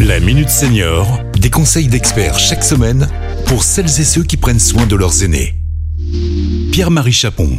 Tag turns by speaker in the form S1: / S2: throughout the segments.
S1: La Minute Senior, des conseils d'experts chaque semaine pour celles et ceux qui prennent soin de leurs aînés. Pierre-Marie Chapon.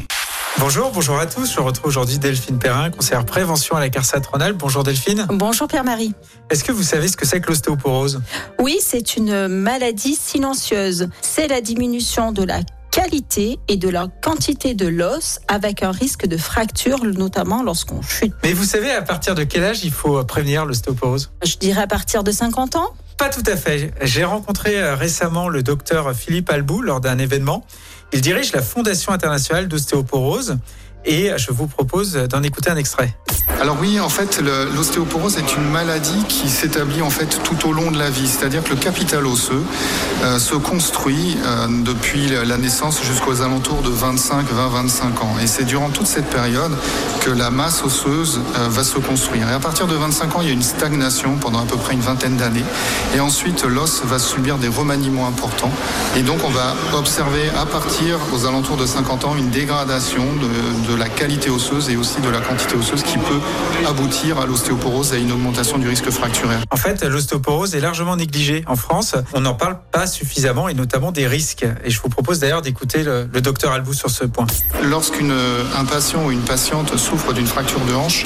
S2: Bonjour, bonjour à tous. Je retrouve aujourd'hui Delphine Perrin, conseillère prévention à la CARSAT Rhône-Alpes. Bonjour Delphine.
S3: Bonjour Pierre-Marie.
S2: Est-ce que vous savez ce que c'est que l'ostéoporose?
S3: Oui, c'est une maladie silencieuse. C'est la diminution de la qualité et de la quantité de l'os avec un risque de fracture, notamment lorsqu'on chute.
S2: Mais vous savez à partir de quel âge il faut prévenir l'ostéoporose?
S3: Je dirais à partir de 50 ans.
S2: Pas tout à fait. J'ai rencontré euh, récemment le docteur Philippe Albou lors d'un événement. Il dirige la Fondation internationale d'ostéoporose et je vous propose d'en écouter un extrait.
S4: Alors oui, en fait, l'ostéoporose est une maladie qui s'établit en fait tout au long de la vie. C'est-à-dire que le capital osseux euh, se construit euh, depuis la naissance jusqu'aux alentours de 25, 20, 25 ans. Et c'est durant toute cette période que la masse osseuse euh, va se construire. Et à partir de 25 ans, il y a une stagnation pendant à peu près une vingtaine d'années. Et ensuite, l'os va subir des remaniements importants. Et donc, on va observer à partir aux alentours de 50 ans une dégradation de, de la qualité osseuse et aussi de la quantité osseuse qui peut aboutir à l'ostéoporose et à une augmentation du risque fracturaire.
S2: En fait, l'ostéoporose est largement négligée en France. On n'en parle pas suffisamment et notamment des risques. Et je vous propose d'ailleurs d'écouter le, docteur Albou sur ce point.
S4: Lorsqu'un patient ou une patiente souffre d'une fracture de hanche,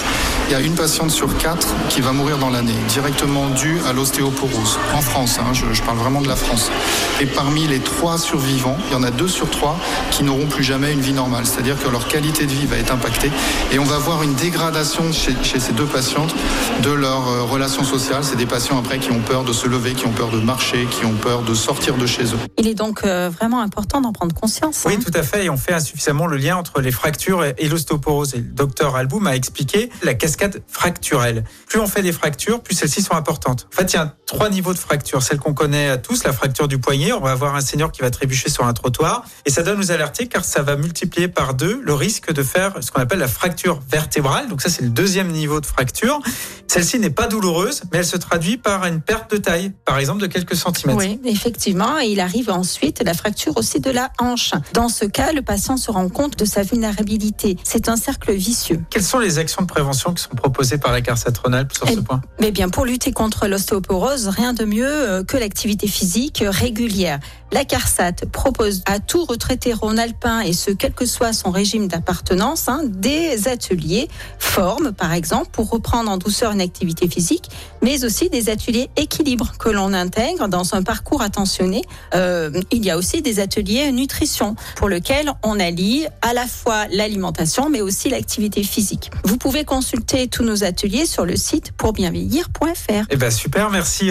S4: il y a une patiente sur quatre qui va mourir dans l'année, directement due à l'ostéoporose. En France, hein, je, parle vraiment de la France. Et parmi les trois survivants, il y en a deux sur trois qui n'auront plus jamais une vie normale. C'est-à-dire que leur qualité de vie va être impactée et on va voir une dégradation chez, chez, ces deux patientes de leur euh, relation sociale. C'est des patients après qui ont peur de se lever, qui ont peur de marcher, qui ont peur de sortir de chez eux.
S3: Il est donc euh, vraiment important d'en prendre conscience.
S2: Oui,
S3: hein.
S2: tout à fait. Et on fait insuffisamment le lien entre les fractures et l'ostéoporose. Et le docteur Albou m'a expliqué la cascade fracturelle. Plus on fait des fractures, plus celles-ci sont importantes. En fait, il y a trois niveaux de fractures. Celle qu'on connaît tous, la fracture du poignet. On va avoir un senior qui va trébucher sur un trottoir. Et ça doit nous alerter car ça va multiplier par deux le risque de faire ce qu'on appelle la fracture vertébrale. Donc ça, c'est le deuxième niveau de fracture. Celle-ci n'est pas douloureuse, mais elle se traduit par une perte de taille, par exemple de quelques centimètres.
S3: Oui, effectivement. Et il arrive ensuite la fracture aussi de la hanche. Dans ce cas, le patient se rend compte de sa vulnérabilité. C'est un cercle vicieux.
S2: Quelles sont les actions de prévention qui sont proposées par la CARSAT Rhône-Alpes sur
S3: Eh
S2: ce point?
S3: Mais bien, pour lutter contre l'ostéoporose, rien de mieux euh, que l'activité physique régulière. La CARSAT propose à tout retraité rhône-alpin, et ce, quel que soit son régime d'appartenance, hein, des ateliers, formes par exemple, pour reprendre en douceur une activité physique, mais aussi des ateliers équilibre que l'on intègre dans un parcours attentionné. Euh, il y a aussi des ateliers nutrition pour lesquels on allie à la fois l'alimentation, mais aussi l'activité physique. Vous pouvez consulter tous nos ateliers sur le site pourbienvieillir.fr.
S2: Eh ben super, merci